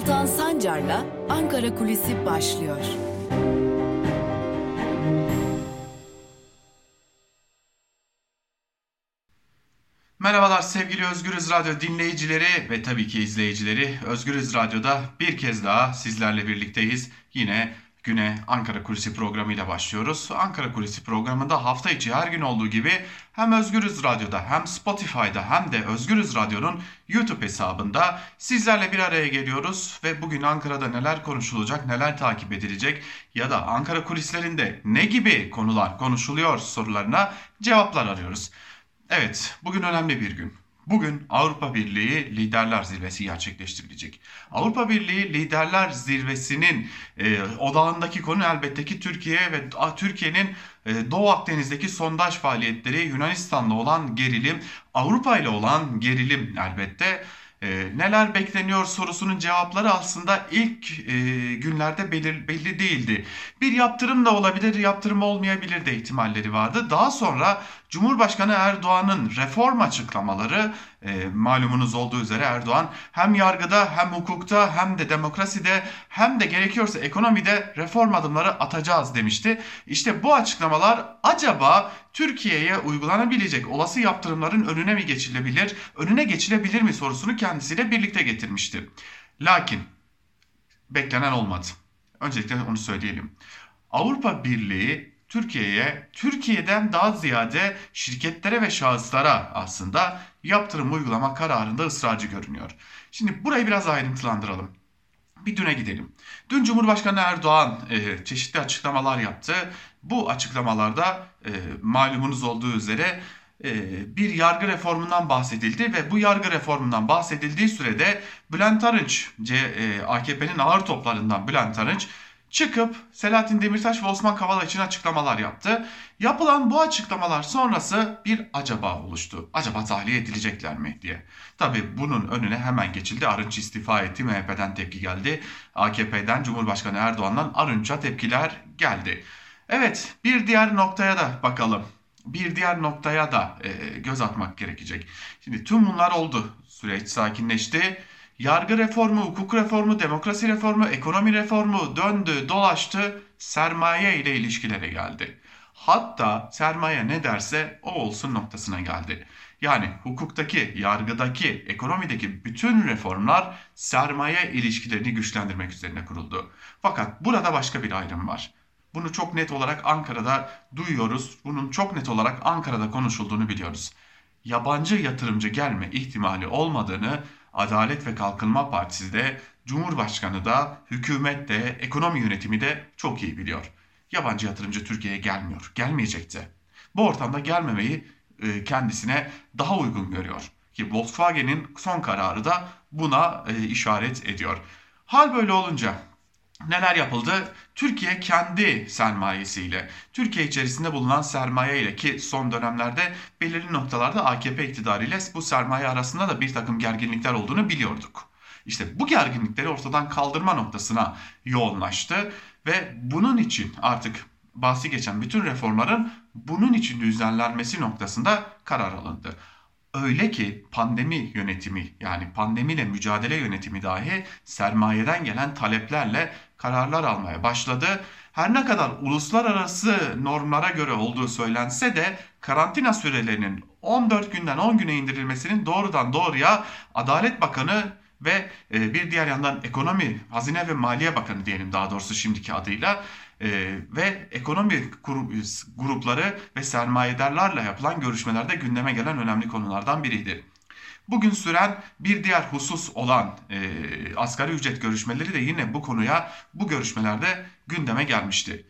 Altan Sancar'la Ankara Kulisi başlıyor. Merhabalar sevgili Özgürüz Radyo dinleyicileri ve tabii ki izleyicileri. Özgürüz Radyo'da bir kez daha sizlerle birlikteyiz. Yine güne Ankara Kulisi programıyla başlıyoruz. Ankara Kulisi programında hafta içi her gün olduğu gibi hem Özgürüz Radyo'da hem Spotify'da hem de Özgürüz Radyo'nun YouTube hesabında sizlerle bir araya geliyoruz ve bugün Ankara'da neler konuşulacak, neler takip edilecek ya da Ankara kulislerinde ne gibi konular konuşuluyor sorularına cevaplar arıyoruz. Evet, bugün önemli bir gün. Bugün Avrupa Birliği Liderler Zirvesi gerçekleştirilecek. Avrupa Birliği Liderler Zirvesi'nin e, odağındaki konu elbette ki Türkiye ve Türkiye'nin e, Doğu Akdeniz'deki sondaj faaliyetleri, Yunanistan'la olan gerilim, Avrupa ile olan gerilim elbette. E, neler bekleniyor sorusunun cevapları aslında ilk e, günlerde belir, belli değildi. Bir yaptırım da olabilir, yaptırım olmayabilir de ihtimalleri vardı. Daha sonra Cumhurbaşkanı Erdoğan'ın reform açıklamaları e, malumunuz olduğu üzere Erdoğan hem yargıda hem hukukta hem de demokraside hem de gerekiyorsa ekonomide reform adımları atacağız demişti. İşte bu açıklamalar acaba Türkiye'ye uygulanabilecek olası yaptırımların önüne mi geçilebilir, önüne geçilebilir mi sorusunu kendisiyle birlikte getirmişti. Lakin beklenen olmadı. Öncelikle onu söyleyelim. Avrupa Birliği Türkiye'ye, Türkiye'den daha ziyade şirketlere ve şahıslara aslında yaptırım uygulama kararında ısrarcı görünüyor. Şimdi burayı biraz ayrıntılandıralım. Bir düne gidelim. Dün Cumhurbaşkanı Erdoğan e, çeşitli açıklamalar yaptı. Bu açıklamalarda e, malumunuz olduğu üzere e, bir yargı reformundan bahsedildi ve bu yargı reformundan bahsedildiği sürede Bülent Arınç, e, AKP'nin ağır toplarından Bülent Arınç çıkıp Selahattin Demirtaş ve Osman Kavala için açıklamalar yaptı. Yapılan bu açıklamalar sonrası bir acaba oluştu. Acaba tahliye edilecekler mi diye. Tabi bunun önüne hemen geçildi. Arınç istifa etti. MHP'den tepki geldi. AKP'den Cumhurbaşkanı Erdoğan'dan Arınç'a tepkiler geldi. Evet bir diğer noktaya da bakalım. Bir diğer noktaya da e, göz atmak gerekecek. Şimdi tüm bunlar oldu. Süreç sakinleşti Yargı reformu, hukuk reformu, demokrasi reformu, ekonomi reformu döndü, dolaştı, sermaye ile ilişkilere geldi. Hatta sermaye ne derse o olsun noktasına geldi. Yani hukuktaki, yargıdaki, ekonomideki bütün reformlar sermaye ilişkilerini güçlendirmek üzerine kuruldu. Fakat burada başka bir ayrım var. Bunu çok net olarak Ankara'da duyuyoruz. Bunun çok net olarak Ankara'da konuşulduğunu biliyoruz. Yabancı yatırımcı gelme ihtimali olmadığını Adalet ve Kalkınma Partisi de, Cumhurbaşkanı da, hükümet de, ekonomi yönetimi de çok iyi biliyor. Yabancı yatırımcı Türkiye'ye gelmiyor, gelmeyecekti. Bu ortamda gelmemeyi e, kendisine daha uygun görüyor. Ki Volkswagen'in son kararı da buna e, işaret ediyor. Hal böyle olunca neler yapıldı? Türkiye kendi sermayesiyle, Türkiye içerisinde bulunan sermaye ile ki son dönemlerde belirli noktalarda AKP iktidarıyla bu sermaye arasında da bir takım gerginlikler olduğunu biliyorduk. İşte bu gerginlikleri ortadan kaldırma noktasına yoğunlaştı ve bunun için artık bahsi geçen bütün reformların bunun için düzenlenmesi noktasında karar alındı. Öyle ki pandemi yönetimi yani pandemiyle mücadele yönetimi dahi sermayeden gelen taleplerle kararlar almaya başladı. Her ne kadar uluslararası normlara göre olduğu söylense de karantina sürelerinin 14 günden 10 güne indirilmesinin doğrudan doğruya Adalet Bakanı ve e, bir diğer yandan Ekonomi, Hazine ve Maliye Bakanı diyelim daha doğrusu şimdiki adıyla e, ve ekonomi grupları ve sermayedarlarla yapılan görüşmelerde gündeme gelen önemli konulardan biriydi. Bugün süren bir diğer husus olan e, asgari ücret görüşmeleri de yine bu konuya bu görüşmelerde gündeme gelmişti.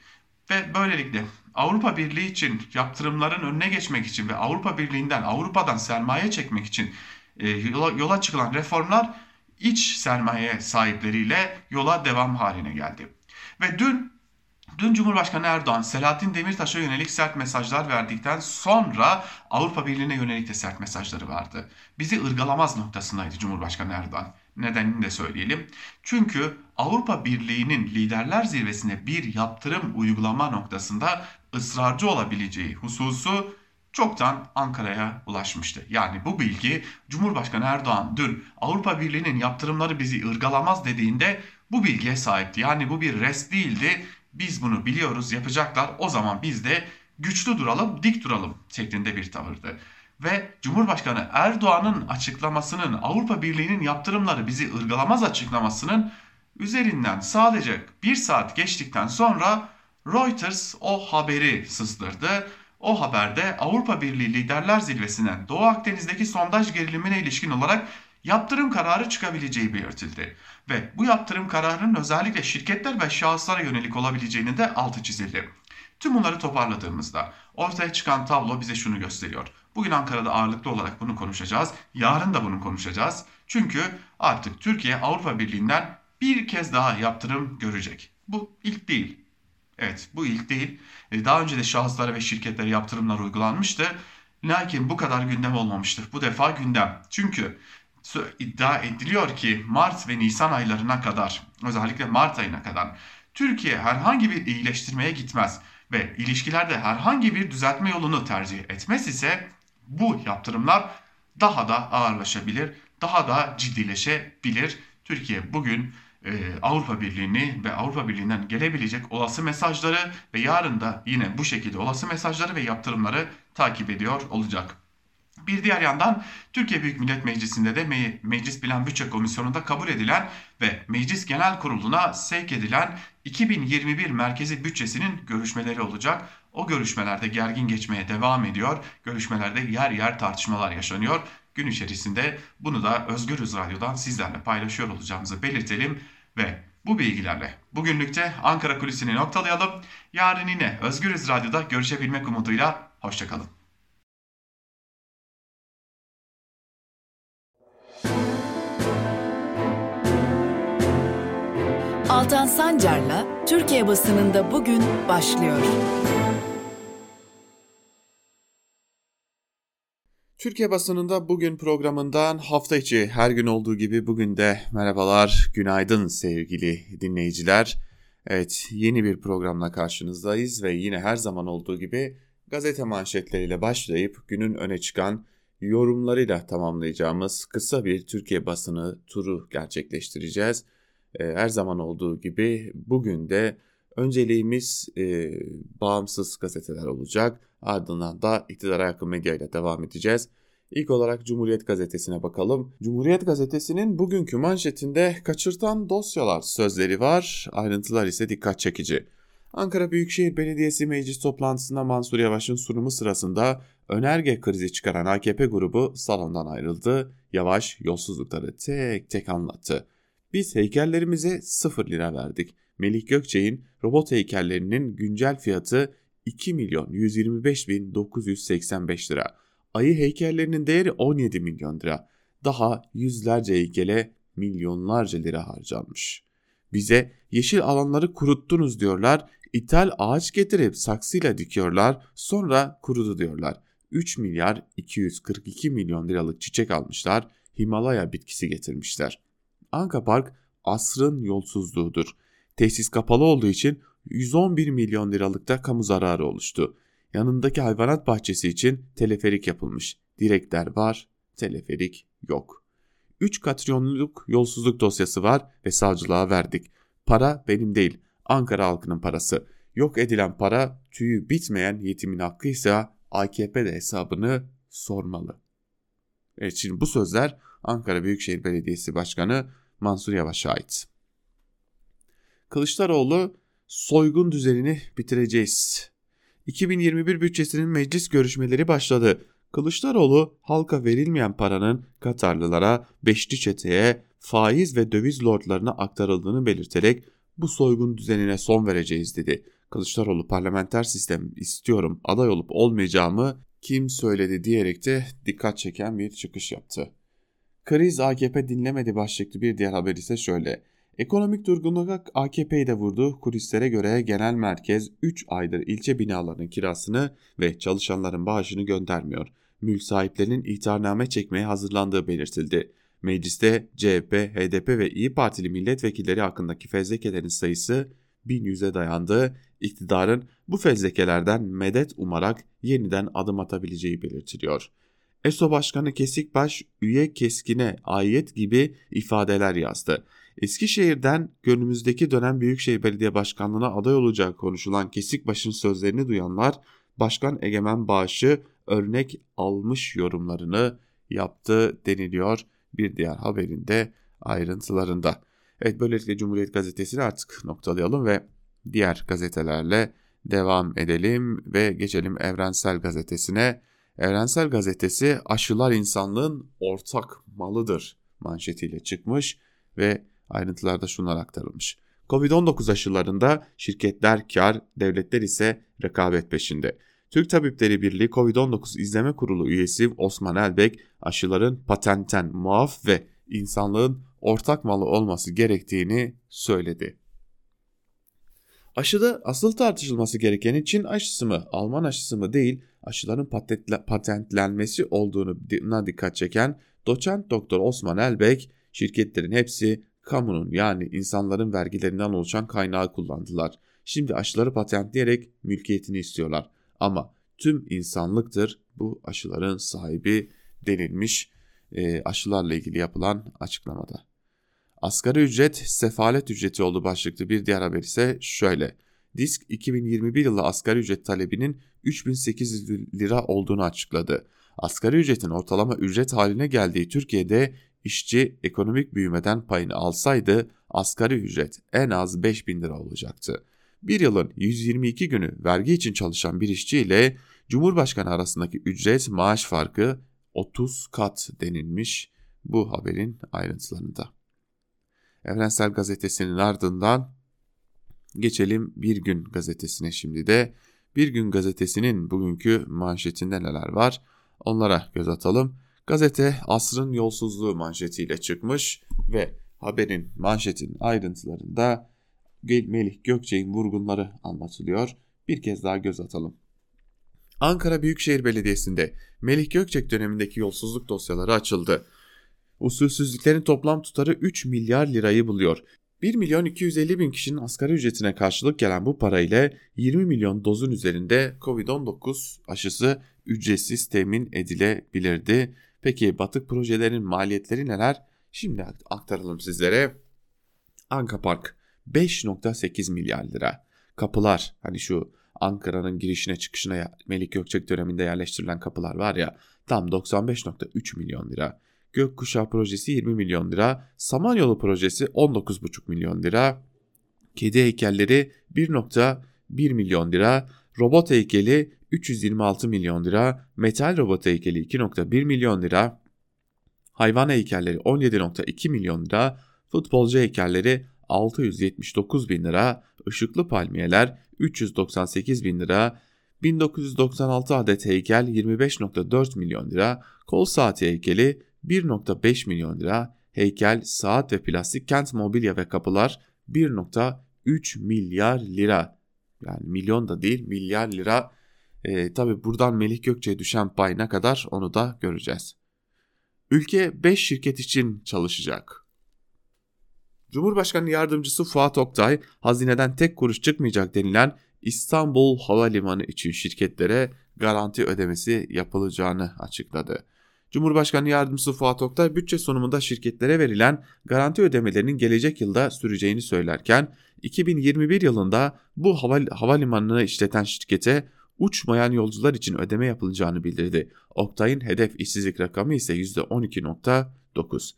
Ve böylelikle Avrupa Birliği için yaptırımların önüne geçmek için ve Avrupa Birliği'nden Avrupa'dan sermaye çekmek için e, yola, yola çıkılan reformlar iç sermaye sahipleriyle yola devam haline geldi. Ve dün Dün Cumhurbaşkanı Erdoğan Selahattin Demirtaş'a yönelik sert mesajlar verdikten sonra Avrupa Birliği'ne yönelik de sert mesajları vardı. Bizi ırgalamaz noktasındaydı Cumhurbaşkanı Erdoğan. Nedenini de söyleyelim. Çünkü Avrupa Birliği'nin liderler zirvesine bir yaptırım uygulama noktasında ısrarcı olabileceği hususu çoktan Ankara'ya ulaşmıştı. Yani bu bilgi Cumhurbaşkanı Erdoğan dün Avrupa Birliği'nin yaptırımları bizi ırgalamaz dediğinde bu bilgiye sahipti. Yani bu bir res değildi. Biz bunu biliyoruz yapacaklar. O zaman biz de güçlü duralım, dik duralım şeklinde bir tavırdı. Ve Cumhurbaşkanı Erdoğan'ın açıklamasının Avrupa Birliği'nin yaptırımları bizi ırgalamaz açıklamasının üzerinden sadece bir saat geçtikten sonra Reuters o haberi sızdırdı. O haberde Avrupa Birliği Liderler Zirvesi'nden Doğu Akdeniz'deki sondaj gerilimine ilişkin olarak yaptırım kararı çıkabileceği belirtildi. Ve bu yaptırım kararının özellikle şirketler ve şahıslara yönelik olabileceğini de altı çizildi. Tüm bunları toparladığımızda ortaya çıkan tablo bize şunu gösteriyor. Bugün Ankara'da ağırlıklı olarak bunu konuşacağız. Yarın da bunu konuşacağız. Çünkü artık Türkiye Avrupa Birliği'nden bir kez daha yaptırım görecek. Bu ilk değil. Evet bu ilk değil. E, daha önce de şahıslara ve şirketlere yaptırımlar uygulanmıştı. Lakin bu kadar gündem olmamıştır. Bu defa gündem. Çünkü iddia ediliyor ki Mart ve Nisan aylarına kadar özellikle Mart ayına kadar Türkiye herhangi bir iyileştirmeye gitmez ve ilişkilerde herhangi bir düzeltme yolunu tercih etmez ise bu yaptırımlar daha da ağırlaşabilir, daha da ciddileşebilir. Türkiye bugün e, Avrupa Birliği'ni ve Avrupa Birliği'nden gelebilecek olası mesajları ve yarın da yine bu şekilde olası mesajları ve yaptırımları takip ediyor olacak. Bir diğer yandan Türkiye Büyük Millet Meclisi'nde de Me Meclis Plan Bütçe Komisyonu'nda kabul edilen ve Meclis Genel Kurulu'na sevk edilen 2021 merkezi bütçesinin görüşmeleri olacak. O görüşmelerde gergin geçmeye devam ediyor. Görüşmelerde yer yer tartışmalar yaşanıyor. Gün içerisinde bunu da Özgürüz Radyo'dan sizlerle paylaşıyor olacağımızı belirtelim ve bu bilgilerle bugünlükte Ankara Kulisi'ni noktalayalım. Yarın yine Özgürüz Radyo'da görüşebilmek umuduyla hoşçakalın. Altan Sancar'la Türkiye basınında bugün başlıyor. Türkiye basınında bugün programından hafta içi her gün olduğu gibi bugün de merhabalar, günaydın sevgili dinleyiciler. Evet yeni bir programla karşınızdayız ve yine her zaman olduğu gibi gazete manşetleriyle başlayıp günün öne çıkan yorumlarıyla tamamlayacağımız kısa bir Türkiye basını turu gerçekleştireceğiz. Her zaman olduğu gibi bugün de önceliğimiz e, bağımsız gazeteler olacak. Ardından da iktidara yakın medya ile devam edeceğiz. İlk olarak Cumhuriyet Gazetesi'ne bakalım. Cumhuriyet Gazetesi'nin bugünkü manşetinde kaçırtan dosyalar sözleri var. Ayrıntılar ise dikkat çekici. Ankara Büyükşehir Belediyesi meclis toplantısında Mansur Yavaş'ın sunumu sırasında önerge krizi çıkaran AKP grubu salondan ayrıldı. Yavaş yolsuzlukları tek tek anlattı. Biz heykellerimize 0 lira verdik. Melih Gökçe'nin robot heykellerinin güncel fiyatı 2 milyon 125 bin 985 lira. Ayı heykellerinin değeri 17 milyon lira. Daha yüzlerce heykele milyonlarca lira harcanmış. Bize yeşil alanları kuruttunuz diyorlar. İthal ağaç getirip saksıyla dikiyorlar. Sonra kurudu diyorlar. 3 milyar 242 milyon liralık çiçek almışlar. Himalaya bitkisi getirmişler. Anka Park asrın yolsuzluğudur. Tesis kapalı olduğu için 111 milyon liralık da kamu zararı oluştu. Yanındaki hayvanat bahçesi için teleferik yapılmış. Direkler var, teleferik yok. 3 katrilyonluk yolsuzluk dosyası var ve savcılığa verdik. Para benim değil, Ankara halkının parası. Yok edilen para tüyü bitmeyen yetimin hakkıysa AKP de hesabını sormalı. Evet şimdi bu sözler Ankara Büyükşehir Belediyesi Başkanı Mansur Yavaş'a ait. Kılıçdaroğlu soygun düzenini bitireceğiz. 2021 bütçesinin meclis görüşmeleri başladı. Kılıçdaroğlu halka verilmeyen paranın Katarlılara, Beşli Çete'ye, faiz ve döviz lordlarına aktarıldığını belirterek bu soygun düzenine son vereceğiz dedi. Kılıçdaroğlu parlamenter sistem istiyorum aday olup olmayacağımı kim söyledi diyerek de dikkat çeken bir çıkış yaptı. Kriz AKP dinlemedi başlıklı bir diğer haber ise şöyle. Ekonomik durgunluk AKP'yi de vurdu. Kulislere göre genel merkez 3 aydır ilçe binalarının kirasını ve çalışanların bağışını göndermiyor. Mülk sahiplerinin ihtarname çekmeye hazırlandığı belirtildi. Mecliste CHP, HDP ve İyi Partili milletvekilleri hakkındaki fezlekelerin sayısı 1100'e dayandı. İktidarın bu fezlekelerden medet umarak yeniden adım atabileceği belirtiliyor. ESO Başkanı Kesikbaş üye keskine ayet gibi ifadeler yazdı. Eskişehir'den günümüzdeki dönem Büyükşehir Belediye Başkanlığı'na aday olacağı konuşulan Kesikbaş'ın sözlerini duyanlar Başkan Egemen Bağış'ı örnek almış yorumlarını yaptı deniliyor bir diğer haberinde ayrıntılarında. Evet böylelikle Cumhuriyet Gazetesi'ni artık noktalayalım ve diğer gazetelerle devam edelim ve geçelim Evrensel Gazetesi'ne. Evrensel Gazetesi aşılar insanlığın ortak malıdır manşetiyle çıkmış ve ayrıntılarda şunlar aktarılmış. Covid-19 aşılarında şirketler kar, devletler ise rekabet peşinde. Türk Tabipleri Birliği Covid-19 İzleme Kurulu üyesi Osman Elbek aşıların patentten muaf ve insanlığın ortak malı olması gerektiğini söyledi. Aşıda asıl tartışılması gereken Çin aşısı mı, Alman aşısı mı değil, aşıların patentlenmesi olduğuna dikkat çeken doçent doktor Osman Elbek, şirketlerin hepsi kamunun yani insanların vergilerinden oluşan kaynağı kullandılar. Şimdi aşıları patentleyerek mülkiyetini istiyorlar. Ama tüm insanlıktır bu aşıların sahibi denilmiş e, aşılarla ilgili yapılan açıklamada. Asgari ücret sefalet ücreti oldu başlıklı bir diğer haber ise şöyle. Disk 2021 yılı asgari ücret talebinin 3800 lira olduğunu açıkladı. Asgari ücretin ortalama ücret haline geldiği Türkiye'de işçi ekonomik büyümeden payını alsaydı asgari ücret en az 5000 lira olacaktı. Bir yılın 122 günü vergi için çalışan bir işçi ile Cumhurbaşkanı arasındaki ücret maaş farkı 30 kat denilmiş bu haberin ayrıntılarında. Evrensel Gazetesi'nin ardından geçelim Bir Gün Gazetesi'ne şimdi de. Bir Gün Gazetesi'nin bugünkü manşetinde neler var onlara göz atalım. Gazete asrın yolsuzluğu manşetiyle çıkmış ve haberin manşetin ayrıntılarında Melih Gökçek'in vurgunları anlatılıyor. Bir kez daha göz atalım. Ankara Büyükşehir Belediyesi'nde Melih Gökçek dönemindeki yolsuzluk dosyaları açıldı. Usulsüzlüklerin toplam tutarı 3 milyar lirayı buluyor. 1 milyon 250 bin kişinin asgari ücretine karşılık gelen bu para ile 20 milyon dozun üzerinde Covid-19 aşısı ücretsiz temin edilebilirdi. Peki batık projelerin maliyetleri neler? Şimdi aktaralım sizlere. Anka Park 5.8 milyar lira. Kapılar hani şu Ankara'nın girişine çıkışına Melik Gökçek döneminde yerleştirilen kapılar var ya tam 95.3 milyon lira. Gökkuşağı projesi 20 milyon lira, Samanyolu projesi 19,5 milyon lira, kedi heykelleri 1.1 milyon lira, robot heykeli 326 milyon lira, metal robot heykeli 2.1 milyon lira, hayvan heykelleri 17.2 milyon lira, futbolcu heykelleri 679 bin lira, ışıklı palmiyeler 398 bin lira, 1996 adet heykel 25.4 milyon lira, kol saati heykeli 1.5 milyon lira, heykel, saat ve plastik kent mobilya ve kapılar 1.3 milyar lira. Yani milyon da değil milyar lira. E, Tabi buradan Melih Gökçe'ye düşen pay ne kadar onu da göreceğiz. Ülke 5 şirket için çalışacak. Cumhurbaşkanı Yardımcısı Fuat Oktay, hazineden tek kuruş çıkmayacak denilen İstanbul Havalimanı için şirketlere garanti ödemesi yapılacağını açıkladı. Cumhurbaşkanı Yardımcısı Fuat Oktay bütçe sunumunda şirketlere verilen garanti ödemelerinin gelecek yılda süreceğini söylerken 2021 yılında bu haval havalimanını işleten şirkete uçmayan yolcular için ödeme yapılacağını bildirdi. Oktay'ın hedef işsizlik rakamı ise %12.9.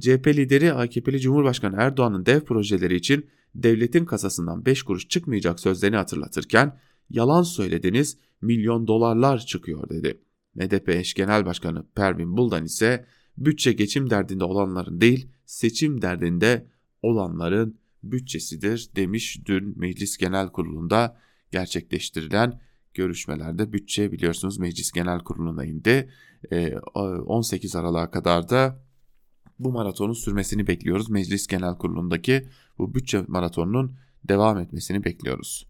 CHP lideri AKP'li Cumhurbaşkanı Erdoğan'ın dev projeleri için devletin kasasından 5 kuruş çıkmayacak sözlerini hatırlatırken yalan söylediniz milyon dolarlar çıkıyor dedi. MDP eş genel başkanı Pervin Buldan ise bütçe geçim derdinde olanların değil seçim derdinde olanların bütçesidir demiş dün Meclis Genel Kurulu'nda gerçekleştirilen görüşmelerde bütçe biliyorsunuz Meclis Genel Kurulu'na indi. 18 ee, Aralık'a kadar da bu maratonun sürmesini bekliyoruz. Meclis Genel Kurulu'ndaki bu bütçe maratonunun devam etmesini bekliyoruz.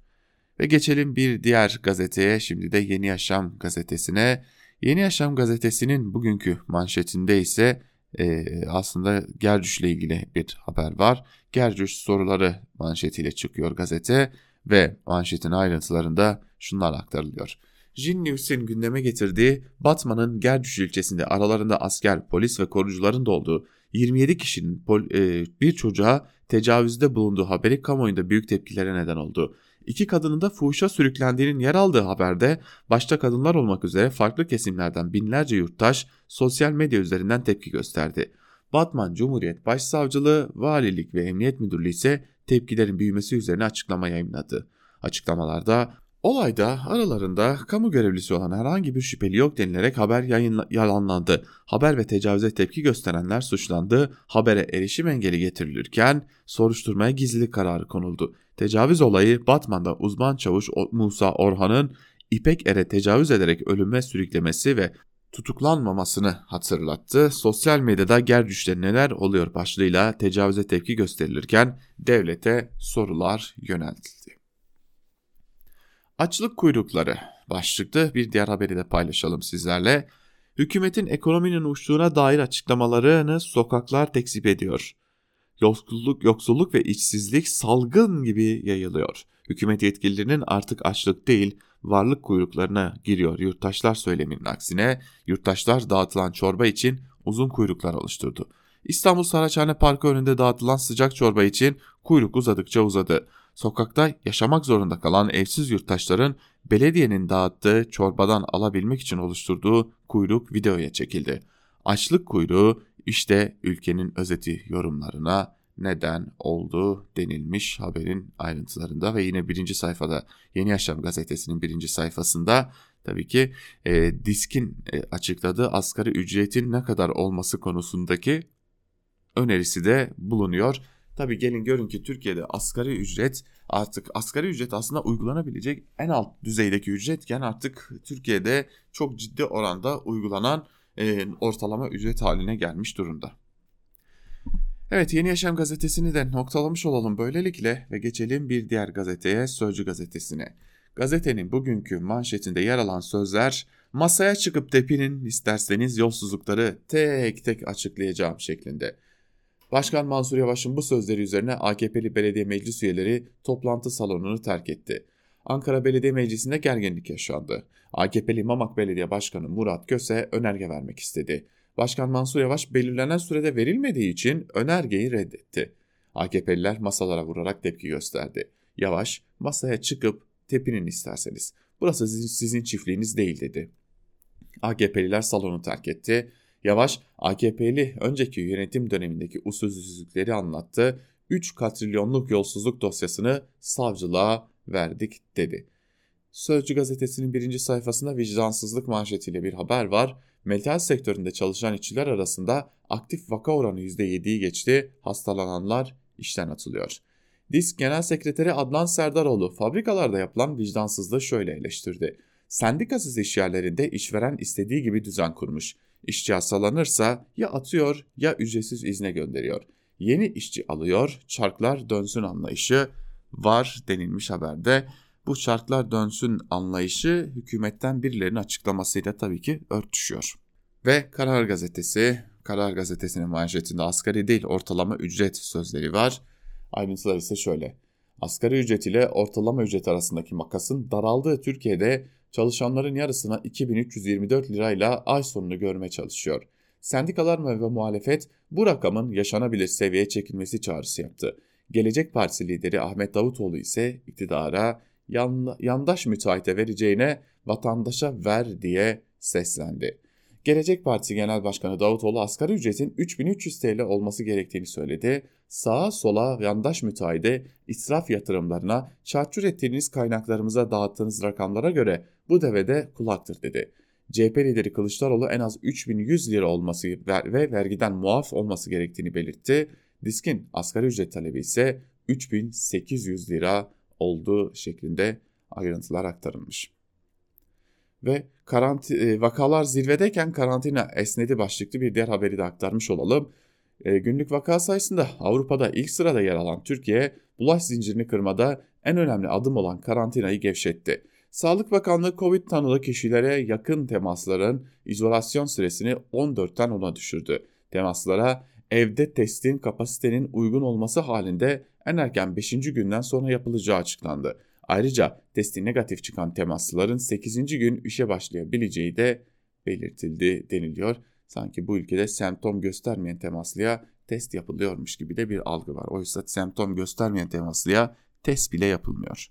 Ve geçelim bir diğer gazeteye şimdi de Yeni Yaşam gazetesine. Yeni Yaşam gazetesinin bugünkü manşetinde ise e, aslında Gercüş ile ilgili bir haber var. Gercüş soruları manşetiyle çıkıyor gazete Ve manşetin ayrıntılarında şunlar aktarılıyor. Jin News'in gündeme getirdiği Batman'ın Gerdüş ilçesinde aralarında asker, polis ve korucuların da olduğu 27 kişinin e, bir çocuğa tecavüzde bulunduğu haberi kamuoyunda büyük tepkilere neden oldu. İki kadının da fuhuşa sürüklendiğinin yer aldığı haberde başta kadınlar olmak üzere farklı kesimlerden binlerce yurttaş sosyal medya üzerinden tepki gösterdi. Batman Cumhuriyet Başsavcılığı, Valilik ve Emniyet Müdürlüğü ise tepkilerin büyümesi üzerine açıklama yayınladı. Açıklamalarda Olayda aralarında kamu görevlisi olan herhangi bir şüpheli yok denilerek haber yayınla, yalanlandı. Haber ve tecavüze tepki gösterenler suçlandı. Habere erişim engeli getirilirken soruşturmaya gizlilik kararı konuldu. Tecavüz olayı Batman'da uzman çavuş Musa Orhan'ın İpek Er'e tecavüz ederek ölüme sürüklemesi ve tutuklanmamasını hatırlattı. Sosyal medyada Gerdüş'te neler oluyor başlığıyla tecavüze tepki gösterilirken devlete sorular yöneltildi. Açlık kuyrukları başlıklı bir diğer haberi de paylaşalım sizlerle. Hükümetin ekonominin uçtuğuna dair açıklamalarını sokaklar tekzip ediyor. Yoksulluk, yoksulluk ve işsizlik salgın gibi yayılıyor. Hükümet yetkililerinin artık açlık değil varlık kuyruklarına giriyor yurttaşlar söyleminin aksine yurttaşlar dağıtılan çorba için uzun kuyruklar oluşturdu. İstanbul Saraçhane Parkı önünde dağıtılan sıcak çorba için kuyruk uzadıkça uzadı sokakta yaşamak zorunda kalan evsiz yurttaşların belediyenin dağıttığı çorbadan alabilmek için oluşturduğu kuyruk videoya çekildi. Açlık kuyruğu işte ülkenin özeti yorumlarına neden oldu denilmiş haberin ayrıntılarında ve yine birinci sayfada Yeni Yaşam gazetesinin birinci sayfasında tabii ki e, diskin e, açıkladığı asgari ücretin ne kadar olması konusundaki önerisi de bulunuyor. Tabi gelin görün ki Türkiye'de asgari ücret artık asgari ücret aslında uygulanabilecek en alt düzeydeki ücretken artık Türkiye'de çok ciddi oranda uygulanan e, ortalama ücret haline gelmiş durumda. Evet Yeni Yaşam gazetesini de noktalamış olalım böylelikle ve geçelim bir diğer gazeteye Sözcü gazetesine. Gazetenin bugünkü manşetinde yer alan sözler masaya çıkıp tepinin isterseniz yolsuzlukları tek tek açıklayacağım şeklinde. Başkan Mansur Yavaş'ın bu sözleri üzerine AKP'li belediye meclis üyeleri toplantı salonunu terk etti. Ankara Belediye Meclisi'nde gerginlik yaşandı. AKP'li Mamak Belediye Başkanı Murat Köse önerge vermek istedi. Başkan Mansur Yavaş belirlenen sürede verilmediği için önergeyi reddetti. AKP'liler masalara vurarak tepki gösterdi. Yavaş masaya çıkıp tepinin isterseniz. Burası sizin çiftliğiniz değil dedi. AKP'liler salonu terk etti. Yavaş AKP'li önceki yönetim dönemindeki usulsüzlükleri anlattı. 3 katrilyonluk yolsuzluk dosyasını savcılığa verdik dedi. Sözcü gazetesinin birinci sayfasında vicdansızlık manşetiyle bir haber var. Metal sektöründe çalışan işçiler arasında aktif vaka oranı %7'yi geçti. Hastalananlar işten atılıyor. Disk Genel Sekreteri Adnan Serdaroğlu fabrikalarda yapılan vicdansızlığı şöyle eleştirdi. Sendikasız işyerlerinde işveren istediği gibi düzen kurmuş. İşçi hastalanırsa ya atıyor ya ücretsiz izne gönderiyor. Yeni işçi alıyor, çarklar dönsün anlayışı var denilmiş haberde. Bu çarklar dönsün anlayışı hükümetten birilerinin açıklamasıyla tabii ki örtüşüyor. Ve Karar Gazetesi, Karar Gazetesi'nin manşetinde asgari değil ortalama ücret sözleri var. Ayrıntılar ise şöyle. Asgari ücret ile ortalama ücret arasındaki makasın daraldığı Türkiye'de çalışanların yarısına 2324 lirayla ay sonunu görme çalışıyor. Sendikalar ve muhalefet bu rakamın yaşanabilir seviyeye çekilmesi çağrısı yaptı. Gelecek Partisi lideri Ahmet Davutoğlu ise iktidara yan, yandaş müteahhite vereceğine vatandaşa ver diye seslendi. Gelecek Partisi Genel Başkanı Davutoğlu asgari ücretin 3300 TL olması gerektiğini söyledi. Sağa sola yandaş müteahhide israf yatırımlarına çarçur ettiğiniz kaynaklarımıza dağıttığınız rakamlara göre bu devede kulaktır dedi. CHP lideri Kılıçdaroğlu en az 3100 lira olması ve vergiden muaf olması gerektiğini belirtti. Diskin asgari ücret talebi ise 3800 lira olduğu şeklinde ayrıntılar aktarılmış. Ve karanti, e, vakalar zirvedeyken karantina esnedi başlıklı bir diğer haberi de aktarmış olalım. E, günlük vaka sayısında Avrupa'da ilk sırada yer alan Türkiye, bulaş zincirini kırmada en önemli adım olan karantinayı gevşetti. Sağlık Bakanlığı Covid tanılı kişilere yakın temasların izolasyon süresini 14'ten 10'a düşürdü. Temaslara evde testin kapasitenin uygun olması halinde en erken 5. günden sonra yapılacağı açıklandı. Ayrıca testi negatif çıkan temaslıların 8. gün işe başlayabileceği de belirtildi deniliyor. Sanki bu ülkede semptom göstermeyen temaslıya test yapılıyormuş gibi de bir algı var. Oysa semptom göstermeyen temaslıya test bile yapılmıyor.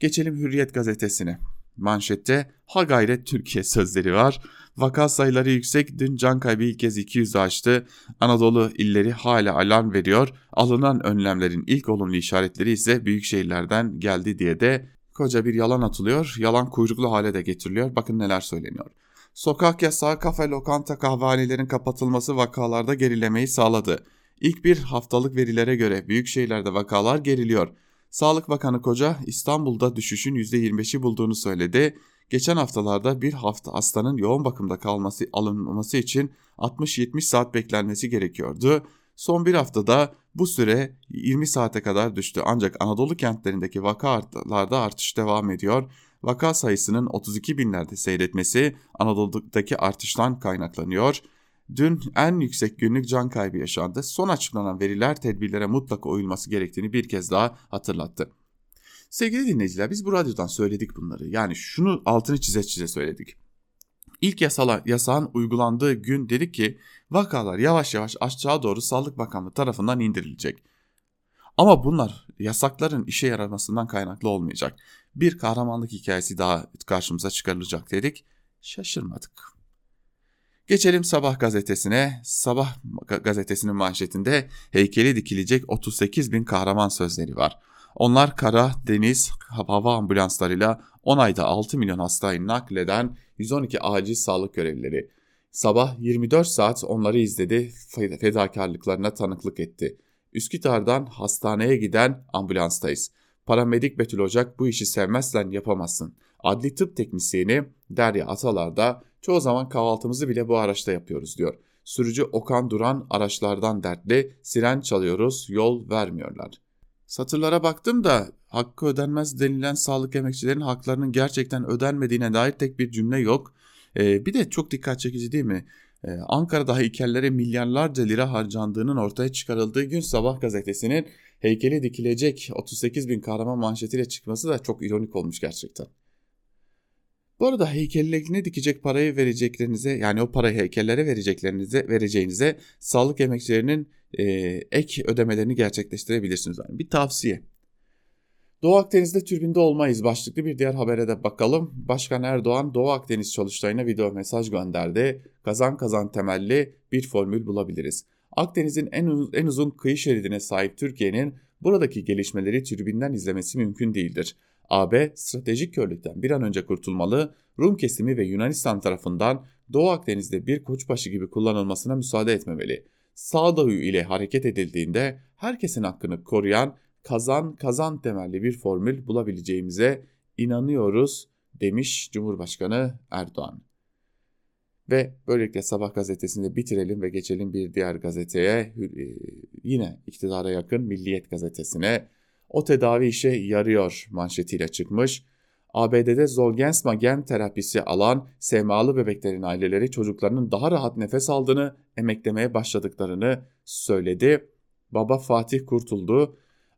Geçelim Hürriyet gazetesine. Manşette ha gayret Türkiye sözleri var. Vaka sayıları yüksek. Dün can kaybı ilk kez 200 aştı. Anadolu illeri hala alarm veriyor. Alınan önlemlerin ilk olumlu işaretleri ise büyük şehirlerden geldi diye de koca bir yalan atılıyor. Yalan kuyruklu hale de getiriliyor. Bakın neler söyleniyor. Sokak yasağı, kafe, lokanta, kahvehanelerin kapatılması vakalarda gerilemeyi sağladı. İlk bir haftalık verilere göre büyük şehirlerde vakalar geriliyor. Sağlık Bakanı Koca İstanbul'da düşüşün %25'i bulduğunu söyledi. Geçen haftalarda bir hafta hastanın yoğun bakımda kalması alınması için 60-70 saat beklenmesi gerekiyordu. Son bir haftada bu süre 20 saate kadar düştü ancak Anadolu kentlerindeki vakalarda artış devam ediyor. Vaka sayısının 32 binlerde seyretmesi Anadolu'daki artıştan kaynaklanıyor. Dün en yüksek günlük can kaybı yaşandı. Son açıklanan veriler tedbirlere mutlaka uyulması gerektiğini bir kez daha hatırlattı. Sevgili dinleyiciler biz bu radyodan söyledik bunları. Yani şunu altını çize çize söyledik. İlk yasala, yasağın uygulandığı gün dedik ki vakalar yavaş yavaş aşağı doğru Sağlık Bakanlığı tarafından indirilecek. Ama bunlar yasakların işe yaramasından kaynaklı olmayacak. Bir kahramanlık hikayesi daha karşımıza çıkarılacak dedik. Şaşırmadık. Geçelim Sabah gazetesine. Sabah gazetesinin manşetinde heykeli dikilecek 38 bin kahraman sözleri var. Onlar kara, deniz, hava ambulanslarıyla 10 ayda 6 milyon hastayı nakleden 112 acil sağlık görevlileri. Sabah 24 saat onları izledi, fedakarlıklarına tanıklık etti. Üsküdar'dan hastaneye giden ambulanstayız. Paramedik Betül Ocak bu işi sevmezsen yapamazsın. Adli tıp teknisyeni Derya Atalar da çoğu zaman kahvaltımızı bile bu araçta yapıyoruz diyor. Sürücü Okan Duran araçlardan dertli, siren çalıyoruz, yol vermiyorlar. Satırlara baktım da hakkı ödenmez denilen sağlık emekçilerin haklarının gerçekten ödenmediğine dair tek bir cümle yok. Ee, bir de çok dikkat çekici değil mi? Ee, Ankara'da heykellere milyarlarca lira harcandığının ortaya çıkarıldığı gün Sabah gazetesinin heykeli dikilecek 38 bin kahraman manşetiyle çıkması da çok ironik olmuş gerçekten. Bu arada heykellerine dikecek parayı vereceklerinize yani o parayı heykellere vereceklerinize vereceğinize sağlık emekçilerinin e, ek ödemelerini gerçekleştirebilirsiniz. Yani bir tavsiye. Doğu Akdeniz'de türbinde olmayız başlıklı bir diğer habere de bakalım. Başkan Erdoğan Doğu Akdeniz çalıştayına video mesaj gönderdi. Kazan kazan temelli bir formül bulabiliriz. Akdeniz'in en, en uzun kıyı şeridine sahip Türkiye'nin buradaki gelişmeleri türbinden izlemesi mümkün değildir. AB stratejik körlükten bir an önce kurtulmalı, Rum kesimi ve Yunanistan tarafından Doğu Akdeniz'de bir koçbaşı gibi kullanılmasına müsaade etmemeli. Sağduyu ile hareket edildiğinde herkesin hakkını koruyan kazan kazan temelli bir formül bulabileceğimize inanıyoruz demiş Cumhurbaşkanı Erdoğan. Ve böylelikle Sabah gazetesini bitirelim ve geçelim bir diğer gazeteye e, yine iktidara yakın Milliyet gazetesine. O tedavi işe yarıyor manşetiyle çıkmış. ABD'de Zolgensma gen terapisi alan SMA'lı bebeklerin aileleri çocuklarının daha rahat nefes aldığını, emeklemeye başladıklarını söyledi. Baba Fatih kurtuldu.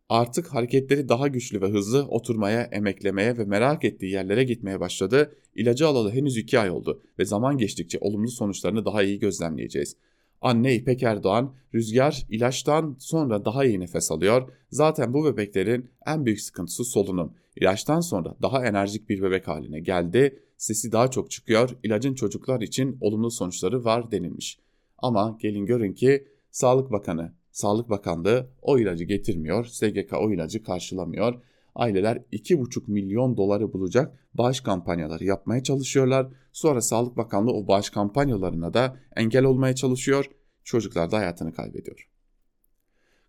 Artık hareketleri daha güçlü ve hızlı oturmaya, emeklemeye ve merak ettiği yerlere gitmeye başladı. İlacı alalı henüz 2 ay oldu ve zaman geçtikçe olumlu sonuçlarını daha iyi gözlemleyeceğiz. Anne İpek Erdoğan, Rüzgar ilaçtan sonra daha iyi nefes alıyor. Zaten bu bebeklerin en büyük sıkıntısı solunum. İlaçtan sonra daha enerjik bir bebek haline geldi. Sesi daha çok çıkıyor. İlacın çocuklar için olumlu sonuçları var denilmiş. Ama gelin görün ki Sağlık Bakanı, Sağlık Bakanlığı o ilacı getirmiyor. SGK o ilacı karşılamıyor. Aileler 2,5 milyon doları bulacak bağış kampanyaları yapmaya çalışıyorlar. Sonra Sağlık Bakanlığı o bağış kampanyalarına da engel olmaya çalışıyor. Çocuklar da hayatını kaybediyor.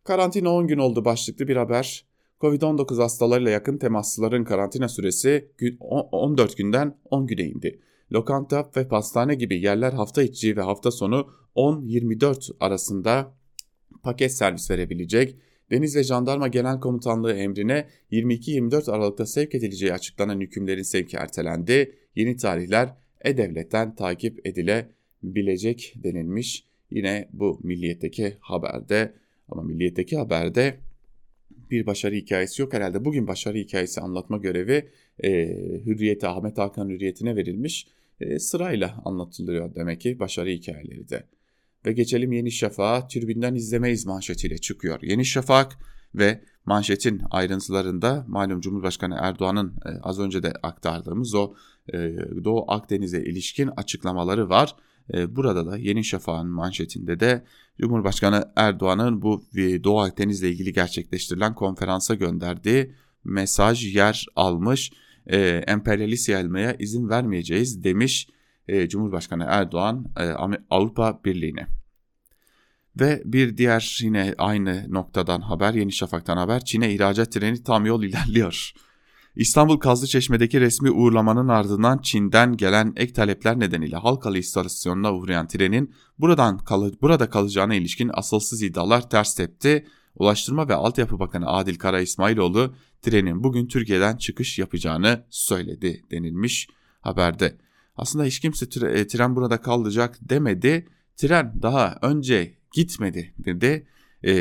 Karantina 10 gün oldu başlıklı bir haber. Covid-19 hastalarıyla yakın temaslıların karantina süresi 14 günden 10 güne indi. Lokanta ve pastane gibi yerler hafta içi ve hafta sonu 10-24 arasında paket servis verebilecek. Deniz ve Jandarma Genel Komutanlığı emrine 22-24 Aralık'ta sevk edileceği açıklanan hükümlerin sevki ertelendi. Yeni tarihler E-Devlet'ten takip edilebilecek denilmiş. Yine bu Milliyet'teki haberde ama Milliyet'teki haberde bir başarı hikayesi yok herhalde. Bugün başarı hikayesi anlatma görevi e, Hürriyete, Ahmet Hakan Hürriyeti'ne verilmiş. E, sırayla anlatılıyor demek ki başarı hikayeleri de. Ve geçelim Yeni Şafak'a türbinden izlemeyiz manşetiyle çıkıyor. Yeni Şafak ve manşetin ayrıntılarında malum Cumhurbaşkanı Erdoğan'ın e, az önce de aktardığımız o e, Doğu Akdeniz'e ilişkin açıklamaları var. E, burada da Yeni Şafak'ın manşetinde de Cumhurbaşkanı Erdoğan'ın bu Doğu Akdeniz'le ilgili gerçekleştirilen konferansa gönderdiği mesaj yer almış. Emperyalist yayılmaya izin vermeyeceğiz demiş e, Cumhurbaşkanı Erdoğan e, Avrupa Birliği'ne. Ve bir diğer yine aynı noktadan haber, Yeni Şafak'tan haber, Çin'e ihracat treni tam yol ilerliyor. İstanbul Kazlıçeşme'deki resmi uğurlamanın ardından Çin'den gelen ek talepler nedeniyle Halkalı istasyonuna uğrayan trenin buradan kal burada kalacağına ilişkin asılsız iddialar ters tepti. Ulaştırma ve Altyapı Bakanı Adil Kara İsmailoğlu trenin bugün Türkiye'den çıkış yapacağını söyledi denilmiş haberde. Aslında hiç kimse e, tren burada kalacak demedi. Tren daha önce gitmedi dedi. Ee,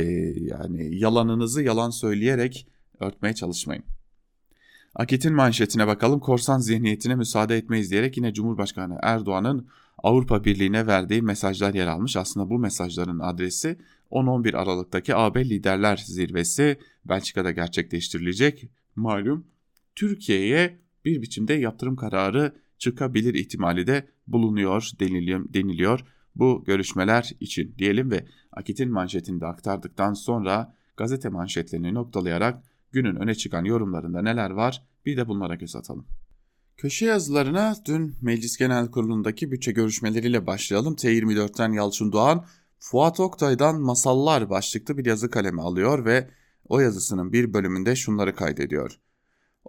yani yalanınızı yalan söyleyerek örtmeye çalışmayın. Akit'in manşetine bakalım. Korsan zihniyetine müsaade etmeyiz diyerek yine Cumhurbaşkanı Erdoğan'ın Avrupa Birliği'ne verdiği mesajlar yer almış. Aslında bu mesajların adresi 10-11 Aralık'taki AB Liderler Zirvesi Belçika'da gerçekleştirilecek. Malum Türkiye'ye bir biçimde yaptırım kararı çıkabilir ihtimali de bulunuyor deniliyor. bu görüşmeler için diyelim ve Akit'in manşetini de aktardıktan sonra gazete manşetlerini noktalayarak günün öne çıkan yorumlarında neler var bir de bunlara göz atalım. Köşe yazılarına dün Meclis Genel Kurulu'ndaki bütçe görüşmeleriyle başlayalım. T24'ten Yalçın Doğan, Fuat Oktay'dan Masallar başlıklı bir yazı kalemi alıyor ve o yazısının bir bölümünde şunları kaydediyor.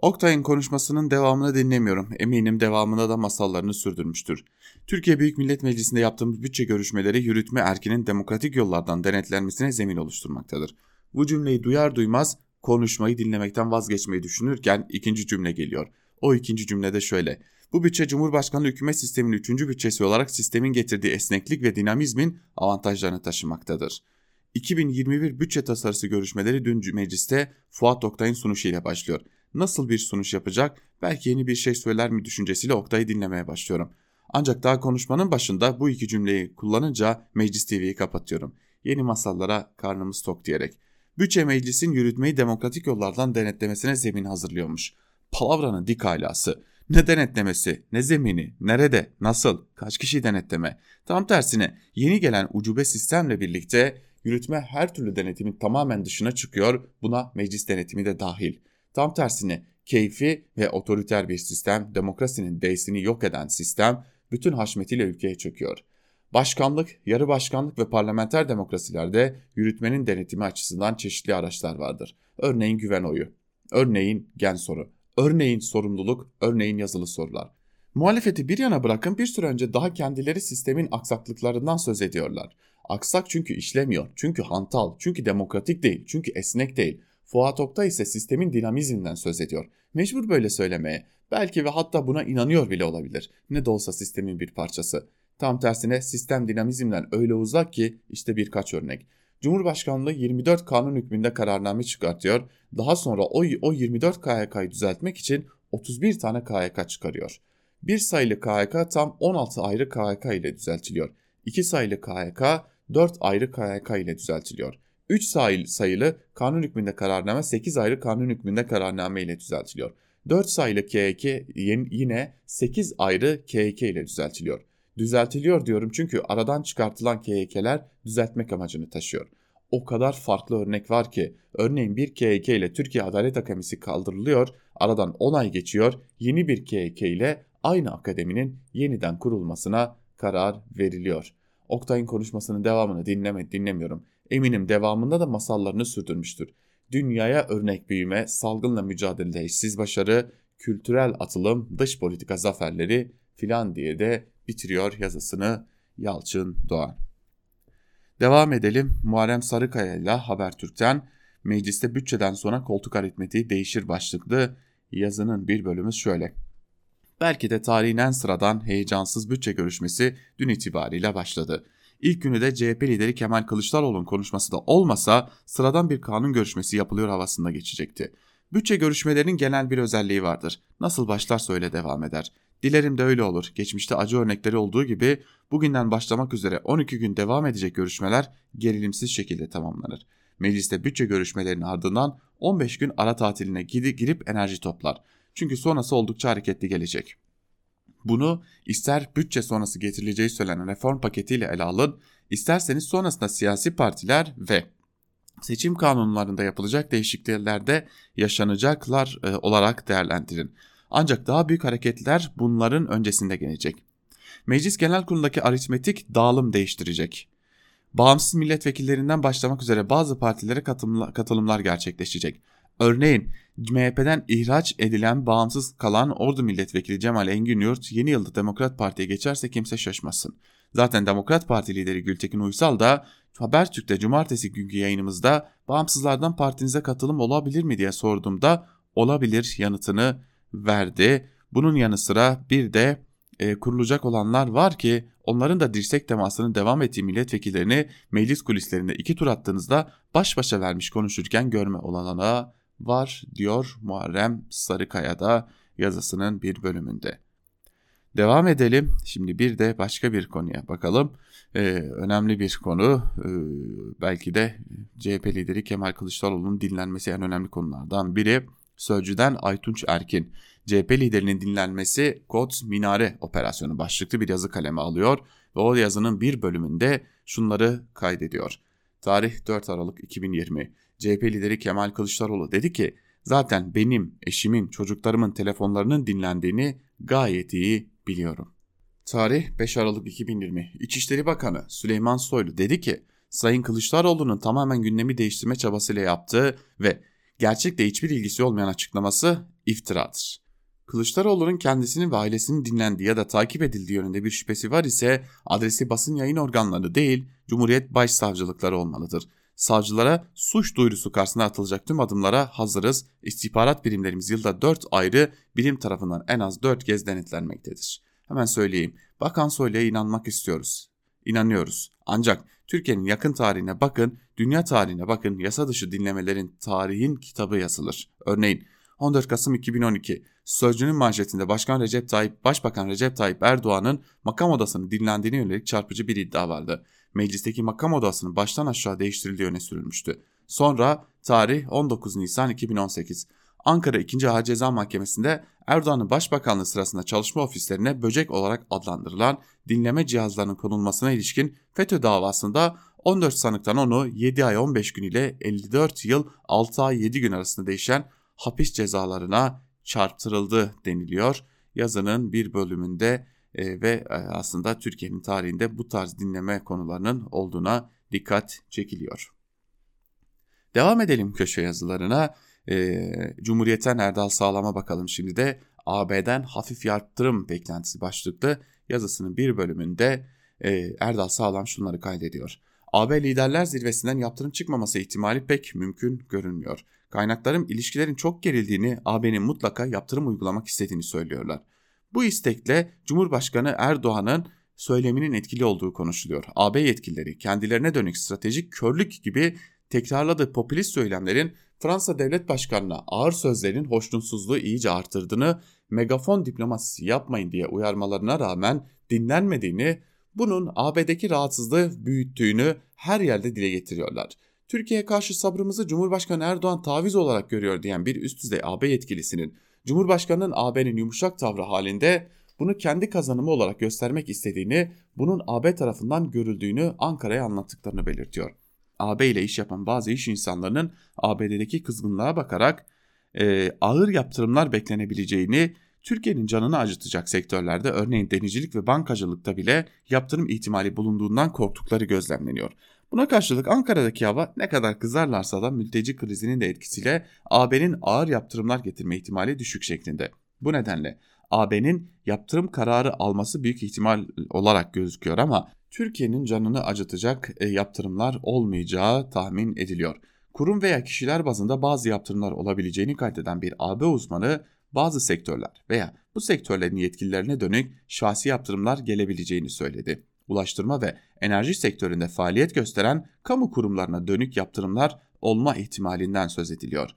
Oktay'ın konuşmasının devamını dinlemiyorum. Eminim devamında da masallarını sürdürmüştür. Türkiye Büyük Millet Meclisi'nde yaptığımız bütçe görüşmeleri yürütme erkinin demokratik yollardan denetlenmesine zemin oluşturmaktadır. Bu cümleyi duyar duymaz konuşmayı dinlemekten vazgeçmeyi düşünürken ikinci cümle geliyor. O ikinci cümlede şöyle. Bu bütçe Cumhurbaşkanlığı hükümet sisteminin üçüncü bütçesi olarak sistemin getirdiği esneklik ve dinamizmin avantajlarını taşımaktadır. 2021 bütçe tasarısı görüşmeleri dün mecliste Fuat Oktay'ın sunuşuyla başlıyor. Nasıl bir sunuş yapacak, belki yeni bir şey söyler mi düşüncesiyle Oktay'ı dinlemeye başlıyorum. Ancak daha konuşmanın başında bu iki cümleyi kullanınca Meclis TV'yi kapatıyorum. Yeni masallara karnımız tok diyerek. Bütçe meclisin yürütmeyi demokratik yollardan denetlemesine zemin hazırlıyormuş. Palavranın dik alası. Ne denetlemesi, ne zemini, nerede, nasıl, kaç kişi denetleme. Tam tersine yeni gelen ucube sistemle birlikte yürütme her türlü denetimin tamamen dışına çıkıyor. Buna meclis denetimi de dahil. Tam tersine keyfi ve otoriter bir sistem, demokrasinin değsini yok eden sistem bütün haşmetiyle ülkeye çöküyor. Başkanlık, yarı başkanlık ve parlamenter demokrasilerde yürütmenin denetimi açısından çeşitli araçlar vardır. Örneğin güven oyu, örneğin gen soru, örneğin sorumluluk, örneğin yazılı sorular. Muhalefeti bir yana bırakın bir süre önce daha kendileri sistemin aksaklıklarından söz ediyorlar. Aksak çünkü işlemiyor, çünkü hantal, çünkü demokratik değil, çünkü esnek değil. Fuat Oktay ise sistemin dinamizminden söz ediyor. Mecbur böyle söylemeye. Belki ve hatta buna inanıyor bile olabilir. Ne de olsa sistemin bir parçası. Tam tersine sistem dinamizmden öyle uzak ki işte birkaç örnek. Cumhurbaşkanlığı 24 kanun hükmünde kararname çıkartıyor. Daha sonra o, o 24 KHK'yı düzeltmek için 31 tane KHK çıkarıyor. Bir sayılı KHK tam 16 ayrı KHK ile düzeltiliyor. 2 sayılı KHK 4 ayrı KHK ile düzeltiliyor. 3 sayılı kanun hükmünde kararname 8 ayrı kanun hükmünde kararname ile düzeltiliyor. 4 sayılı KHK yine 8 ayrı KHK ile düzeltiliyor. Düzeltiliyor diyorum çünkü aradan çıkartılan KHK'ler düzeltmek amacını taşıyor. O kadar farklı örnek var ki örneğin bir KHK ile Türkiye Adalet Akademisi kaldırılıyor, aradan 10 ay geçiyor, yeni bir KHK ile aynı akademinin yeniden kurulmasına karar veriliyor. Oktay'ın konuşmasının devamını dinleme, dinlemiyorum. Eminim devamında da masallarını sürdürmüştür. Dünyaya örnek büyüme, salgınla mücadelede eşsiz başarı, kültürel atılım, dış politika zaferleri filan diye de bitiriyor yazısını Yalçın Doğan. Devam edelim. Muharrem Sarıkaya ile Habertürk'ten mecliste bütçeden sonra koltuk aritmetiği değişir başlıklı yazının bir bölümü şöyle. Belki de tarihin en sıradan heyecansız bütçe görüşmesi dün itibariyle başladı. İlk günü de CHP lideri Kemal Kılıçdaroğlu'nun konuşması da olmasa sıradan bir kanun görüşmesi yapılıyor havasında geçecekti. Bütçe görüşmelerinin genel bir özelliği vardır. Nasıl başlarsa öyle devam eder. Dilerim de öyle olur. Geçmişte acı örnekleri olduğu gibi bugünden başlamak üzere 12 gün devam edecek görüşmeler gerilimsiz şekilde tamamlanır. Mecliste bütçe görüşmelerinin ardından 15 gün ara tatiline girip enerji toplar. Çünkü sonrası oldukça hareketli gelecek. Bunu ister bütçe sonrası getirileceği söylenen reform paketiyle ele alın, isterseniz sonrasında siyasi partiler ve seçim kanunlarında yapılacak değişikliklerde yaşanacaklar e, olarak değerlendirin. Ancak daha büyük hareketler bunların öncesinde gelecek. Meclis Genel Kurulu'ndaki aritmetik dağılım değiştirecek. Bağımsız milletvekillerinden başlamak üzere bazı partilere katılımlar gerçekleşecek. Örneğin MHP'den ihraç edilen bağımsız kalan Ordu Milletvekili Cemal Engin Yurt yeni yılda Demokrat Parti'ye geçerse kimse şaşmasın. Zaten Demokrat Parti lideri Gültekin Uysal da Habertürk'te cumartesi günkü yayınımızda bağımsızlardan partinize katılım olabilir mi diye sorduğumda olabilir yanıtını verdi. Bunun yanı sıra bir de e, kurulacak olanlar var ki onların da dirsek temasının devam ettiği milletvekillerini meclis kulislerinde iki tur attığınızda baş başa vermiş konuşurken görme olanağı var diyor Muharrem Sarıkaya'da yazısının bir bölümünde. Devam edelim. Şimdi bir de başka bir konuya bakalım. Ee, önemli bir konu. Ee, belki de CHP lideri Kemal Kılıçdaroğlu'nun dinlenmesi en önemli konulardan biri. Sözcüden Aytunç Erkin. CHP liderinin dinlenmesi Kod Minare operasyonu başlıklı bir yazı kaleme alıyor ve o yazının bir bölümünde şunları kaydediyor. Tarih 4 Aralık 2020. CHP lideri Kemal Kılıçdaroğlu dedi ki zaten benim, eşimin, çocuklarımın telefonlarının dinlendiğini gayet iyi biliyorum. Tarih 5 Aralık 2020. İçişleri Bakanı Süleyman Soylu dedi ki Sayın Kılıçdaroğlu'nun tamamen gündemi değiştirme çabasıyla yaptığı ve gerçekle hiçbir ilgisi olmayan açıklaması iftiradır. Kılıçdaroğlu'nun kendisinin ve ailesinin dinlendiği ya da takip edildiği yönünde bir şüphesi var ise adresi basın yayın organları değil Cumhuriyet Başsavcılıkları olmalıdır. Savcılara suç duyurusu karşısına atılacak tüm adımlara hazırız. İstihbarat birimlerimiz yılda 4 ayrı birim tarafından en az 4 kez denetlenmektedir. Hemen söyleyeyim. Bakan Soylu'ya inanmak istiyoruz. İnanıyoruz. Ancak Türkiye'nin yakın tarihine bakın, dünya tarihine bakın, yasa dışı dinlemelerin tarihin kitabı yazılır. Örneğin 14 Kasım 2012 Sözcünün manşetinde Başkan Recep Tayyip, Başbakan Recep Tayyip Erdoğan'ın makam odasını dinlendiğine yönelik çarpıcı bir iddia vardı. Meclisteki makam odasının baştan aşağı değiştirildiği öne sürülmüştü. Sonra tarih 19 Nisan 2018. Ankara 2. Ağır Ceza Mahkemesi'nde Erdoğan'ın başbakanlığı sırasında çalışma ofislerine böcek olarak adlandırılan dinleme cihazlarının konulmasına ilişkin FETÖ davasında 14 sanıktan onu 7 ay 15 gün ile 54 yıl 6 ay 7 gün arasında değişen hapis cezalarına çarptırıldı deniliyor. Yazının bir bölümünde e, ve e, aslında Türkiye'nin tarihinde bu tarz dinleme konularının olduğuna dikkat çekiliyor. Devam edelim köşe yazılarına. E, Cumhuriyet'ten Erdal Sağlam'a bakalım şimdi de AB'den hafif yaptırım beklentisi başlıklı yazısının bir bölümünde e, Erdal Sağlam şunları kaydediyor. AB liderler zirvesinden yaptırım çıkmaması ihtimali pek mümkün görünmüyor. Kaynaklarım ilişkilerin çok gerildiğini, AB'nin mutlaka yaptırım uygulamak istediğini söylüyorlar. Bu istekle Cumhurbaşkanı Erdoğan'ın söyleminin etkili olduğu konuşuluyor. AB yetkilileri kendilerine dönük stratejik körlük gibi tekrarladığı popülist söylemlerin Fransa Devlet Başkanı'na ağır sözlerin hoşnutsuzluğu iyice artırdığını, megafon diplomasisi yapmayın diye uyarmalarına rağmen dinlenmediğini, bunun AB'deki rahatsızlığı büyüttüğünü her yerde dile getiriyorlar. Türkiye'ye karşı sabrımızı Cumhurbaşkanı Erdoğan taviz olarak görüyor diyen bir üst düzey AB yetkilisinin Cumhurbaşkanı'nın AB'nin yumuşak tavrı halinde bunu kendi kazanımı olarak göstermek istediğini, bunun AB tarafından görüldüğünü Ankara'ya anlattıklarını belirtiyor. AB ile iş yapan bazı iş insanlarının ABD'deki kızgınlığa bakarak e, ağır yaptırımlar beklenebileceğini, Türkiye'nin canını acıtacak sektörlerde örneğin denizcilik ve bankacılıkta bile yaptırım ihtimali bulunduğundan korktukları gözlemleniyor. Buna karşılık Ankara'daki hava ne kadar kızarlarsa da mülteci krizinin de etkisiyle AB'nin ağır yaptırımlar getirme ihtimali düşük şeklinde. Bu nedenle AB'nin yaptırım kararı alması büyük ihtimal olarak gözüküyor ama Türkiye'nin canını acıtacak e, yaptırımlar olmayacağı tahmin ediliyor. Kurum veya kişiler bazında bazı yaptırımlar olabileceğini kaydeden bir AB uzmanı bazı sektörler veya bu sektörlerin yetkililerine dönük şahsi yaptırımlar gelebileceğini söyledi. ulaştırma ve enerji sektöründe faaliyet gösteren kamu kurumlarına dönük yaptırımlar olma ihtimalinden söz ediliyor.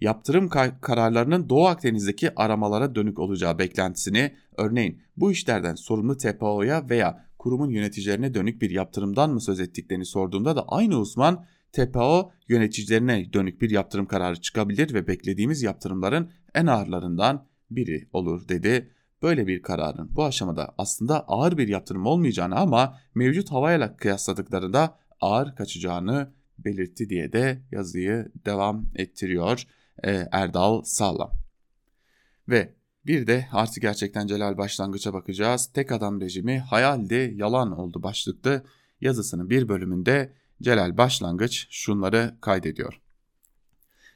Yaptırım kararlarının Doğu Akdeniz'deki aramalara dönük olacağı beklentisini, örneğin bu işlerden sorumlu TPO'ya veya kurumun yöneticilerine dönük bir yaptırımdan mı söz ettiklerini sorduğumda da aynı uzman TPO yöneticilerine dönük bir yaptırım kararı çıkabilir ve beklediğimiz yaptırımların en ağırlarından biri olur dedi. Böyle bir kararın bu aşamada aslında ağır bir yaptırım olmayacağını ama mevcut havayla kıyasladıklarında ağır kaçacağını belirtti diye de yazıyı devam ettiriyor e, Erdal Sağlam. Ve bir de artık gerçekten Celal Başlangıç'a bakacağız. Tek adam rejimi hayaldi, yalan oldu başlıklı yazısının bir bölümünde Celal Başlangıç şunları kaydediyor.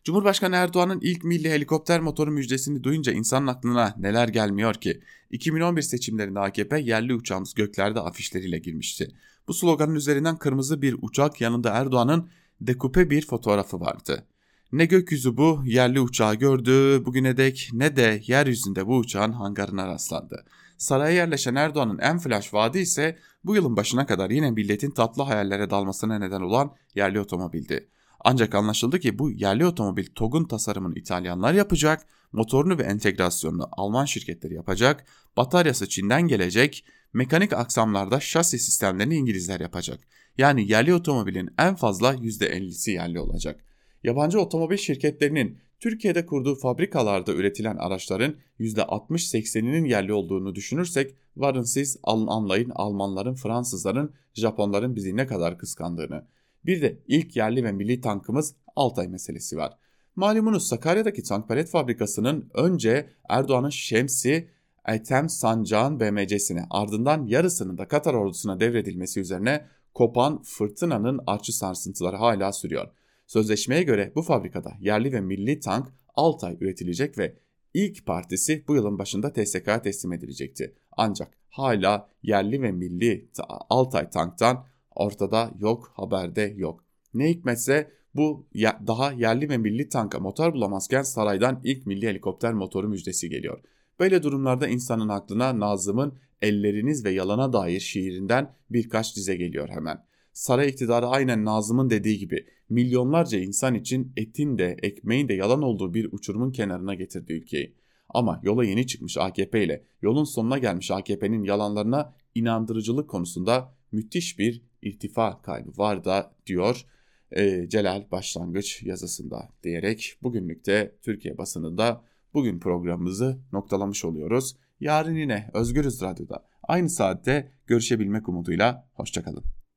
Cumhurbaşkanı Erdoğan'ın ilk milli helikopter motoru müjdesini duyunca insanın aklına neler gelmiyor ki? 2011 seçimlerinde AKP yerli uçağımız göklerde afişleriyle girmişti. Bu sloganın üzerinden kırmızı bir uçak yanında Erdoğan'ın dekupe bir fotoğrafı vardı. Ne gökyüzü bu yerli uçağı gördü bugüne dek ne de yeryüzünde bu uçağın hangarına rastlandı. Saraya yerleşen Erdoğan'ın en flash vaadi ise bu yılın başına kadar yine milletin tatlı hayallere dalmasına neden olan yerli otomobildi. Ancak anlaşıldı ki bu yerli otomobil TOG'un tasarımını İtalyanlar yapacak, motorunu ve entegrasyonunu Alman şirketleri yapacak, bataryası Çin'den gelecek, mekanik aksamlarda şasi sistemlerini İngilizler yapacak. Yani yerli otomobilin en fazla %50'si yerli olacak. Yabancı otomobil şirketlerinin Türkiye'de kurduğu fabrikalarda üretilen araçların %60-80'inin yerli olduğunu düşünürsek varın siz anlayın Almanların, Fransızların, Japonların bizi ne kadar kıskandığını. Bir de ilk yerli ve milli tankımız Altay meselesi var. Malumunuz Sakarya'daki tank palet fabrikasının önce Erdoğan'ın Şemsi, Etem Sancağ'ın BMC'sine ardından yarısının da Katar ordusuna devredilmesi üzerine kopan fırtınanın artçı sarsıntıları hala sürüyor. Sözleşmeye göre bu fabrikada yerli ve milli tank Altay üretilecek ve ilk partisi bu yılın başında TSK'ya teslim edilecekti. Ancak hala yerli ve milli Altay tanktan ortada yok, haberde yok. Ne hikmetse bu daha yerli ve milli tanka motor bulamazken saraydan ilk milli helikopter motoru müjdesi geliyor. Böyle durumlarda insanın aklına Nazım'ın Elleriniz ve Yalana dair şiirinden birkaç dize geliyor hemen. Saray iktidarı aynen Nazım'ın dediği gibi milyonlarca insan için etin de ekmeğin de yalan olduğu bir uçurumun kenarına getirdi ülkeyi. Ama yola yeni çıkmış AKP ile yolun sonuna gelmiş AKP'nin yalanlarına inandırıcılık konusunda müthiş bir irtifa kaybı var da diyor e, Celal Başlangıç yazısında diyerek bugünlükte Türkiye basınında bugün programımızı noktalamış oluyoruz. Yarın yine Özgürüz Radyo'da aynı saatte görüşebilmek umuduyla hoşçakalın.